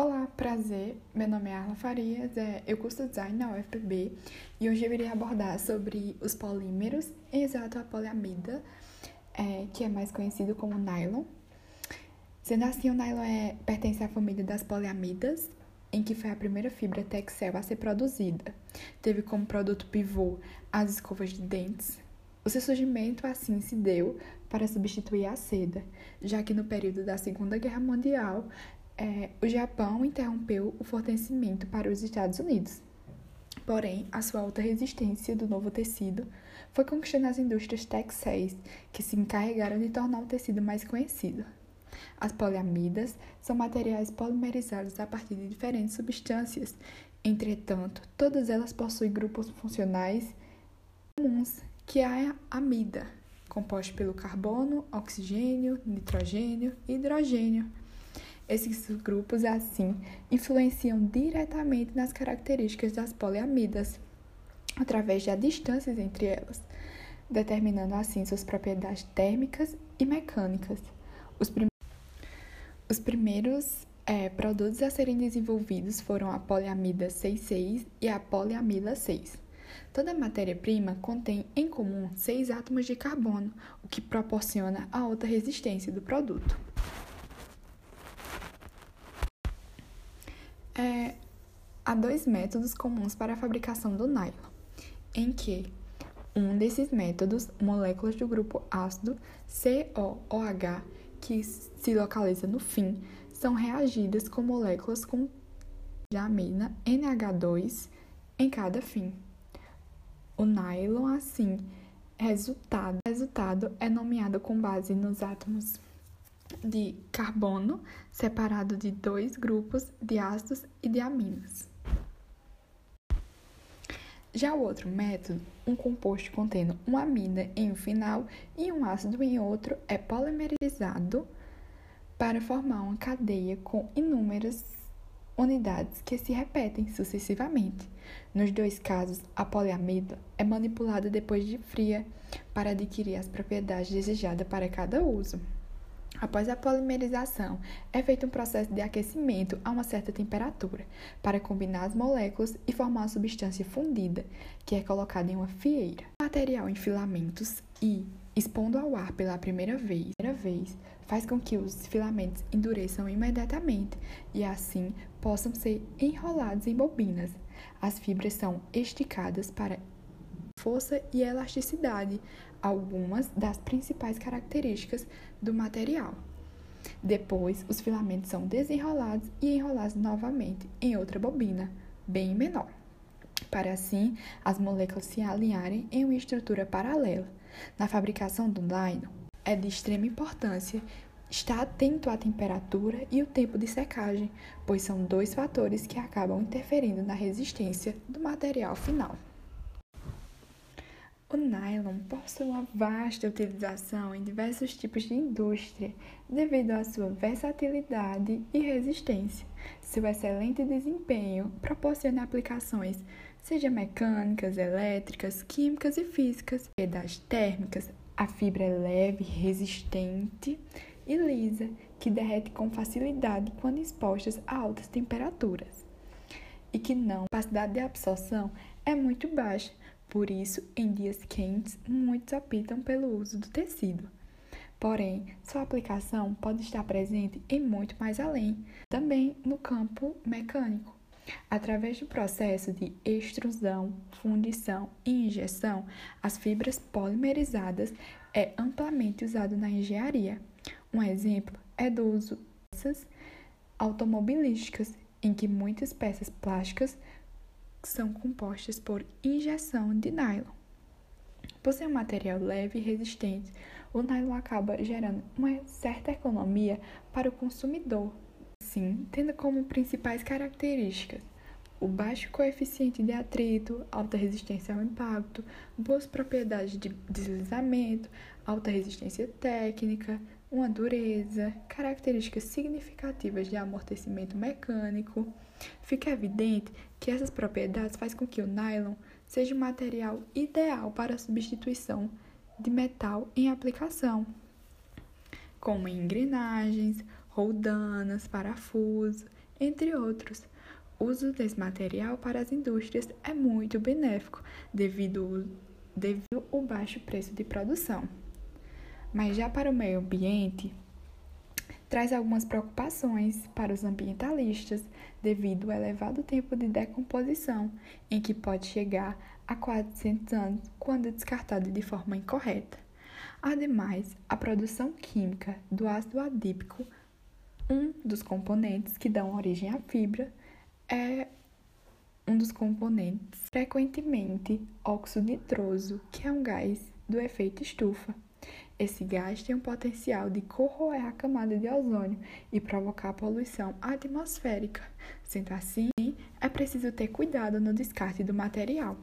Olá, prazer. Meu nome é Arla Farias, é, eu curso design na UFPB e hoje eu irei abordar sobre os polímeros, exato a poliamida, é, que é mais conhecido como nylon. Sendo assim, o nylon é, pertence à família das poliamidas, em que foi a primeira fibra textil a ser produzida. Teve como produto pivô as escovas de dentes. O seu surgimento assim se deu para substituir a seda, já que no período da Segunda Guerra Mundial é, o Japão interrompeu o fornecimento para os Estados Unidos. Porém, a sua alta resistência do novo tecido foi conquistando as indústrias texéis, que se encarregaram de tornar o tecido mais conhecido. As poliamidas são materiais polimerizados a partir de diferentes substâncias, entretanto, todas elas possuem grupos funcionais comuns, que é a amida, composto pelo carbono, oxigênio, nitrogênio e hidrogênio. Esses grupos, assim, influenciam diretamente nas características das poliamidas, através de distâncias entre elas, determinando assim suas propriedades térmicas e mecânicas. Os, prim Os primeiros é, produtos a serem desenvolvidos foram a poliamida 6,6 e a poliamida 6. Toda matéria-prima contém em comum seis átomos de carbono, o que proporciona a alta resistência do produto. É, há dois métodos comuns para a fabricação do nylon, em que um desses métodos, moléculas do grupo ácido COOH, que se localiza no fim, são reagidas com moléculas com amina NH2 em cada fim. O nylon, assim, resultado, resultado é nomeado com base nos átomos de carbono separado de dois grupos de ácidos e de aminas. Já o outro método, um composto contendo uma amina em um final e um ácido em outro, é polimerizado para formar uma cadeia com inúmeras unidades que se repetem sucessivamente. Nos dois casos, a poliamida é manipulada depois de fria para adquirir as propriedades desejadas para cada uso. Após a polimerização, é feito um processo de aquecimento a uma certa temperatura para combinar as moléculas e formar uma substância fundida, que é colocada em uma fieira. O material em filamentos e expondo ao ar pela primeira vez, primeira vez faz com que os filamentos endureçam imediatamente e assim possam ser enrolados em bobinas. As fibras são esticadas para força e elasticidade, algumas das principais características do material. Depois, os filamentos são desenrolados e enrolados novamente em outra bobina, bem menor, para assim as moléculas se alinharem em uma estrutura paralela. Na fabricação do nylon, é de extrema importância estar atento à temperatura e o tempo de secagem, pois são dois fatores que acabam interferindo na resistência do material final. O nylon possui uma vasta utilização em diversos tipos de indústria devido à sua versatilidade e resistência. Seu excelente desempenho proporciona aplicações, seja mecânicas, elétricas, químicas e físicas. E das térmicas, a fibra é leve, resistente e lisa, que derrete com facilidade quando expostas a altas temperaturas. E que não, a capacidade de absorção é muito baixa, por isso, em dias quentes, muitos optam pelo uso do tecido. Porém, sua aplicação pode estar presente em muito mais além, também no campo mecânico. Através do processo de extrusão, fundição e injeção, as fibras polimerizadas é amplamente usado na engenharia. Um exemplo é do uso de peças automobilísticas, em que muitas peças plásticas são compostas por injeção de nylon. Por ser um material leve e resistente, o nylon acaba gerando uma certa economia para o consumidor, sim, tendo como principais características o baixo coeficiente de atrito, alta resistência ao impacto, boas propriedades de deslizamento, alta resistência técnica, uma dureza, características significativas de amortecimento mecânico. Fica evidente que essas propriedades fazem com que o nylon seja o material ideal para a substituição de metal em aplicação, como em engrenagens, roldanas, parafusos, entre outros. O uso desse material para as indústrias é muito benéfico devido, devido ao baixo preço de produção. Mas já para o meio ambiente, traz algumas preocupações para os ambientalistas devido ao elevado tempo de decomposição, em que pode chegar a 400 anos quando descartado de forma incorreta. Ademais, a produção química do ácido adípico, um dos componentes que dão origem à fibra, é um dos componentes, frequentemente óxido nitroso, que é um gás do efeito estufa. Esse gás tem o potencial de corroer a camada de ozônio e provocar poluição atmosférica. Sendo assim, é preciso ter cuidado no descarte do material.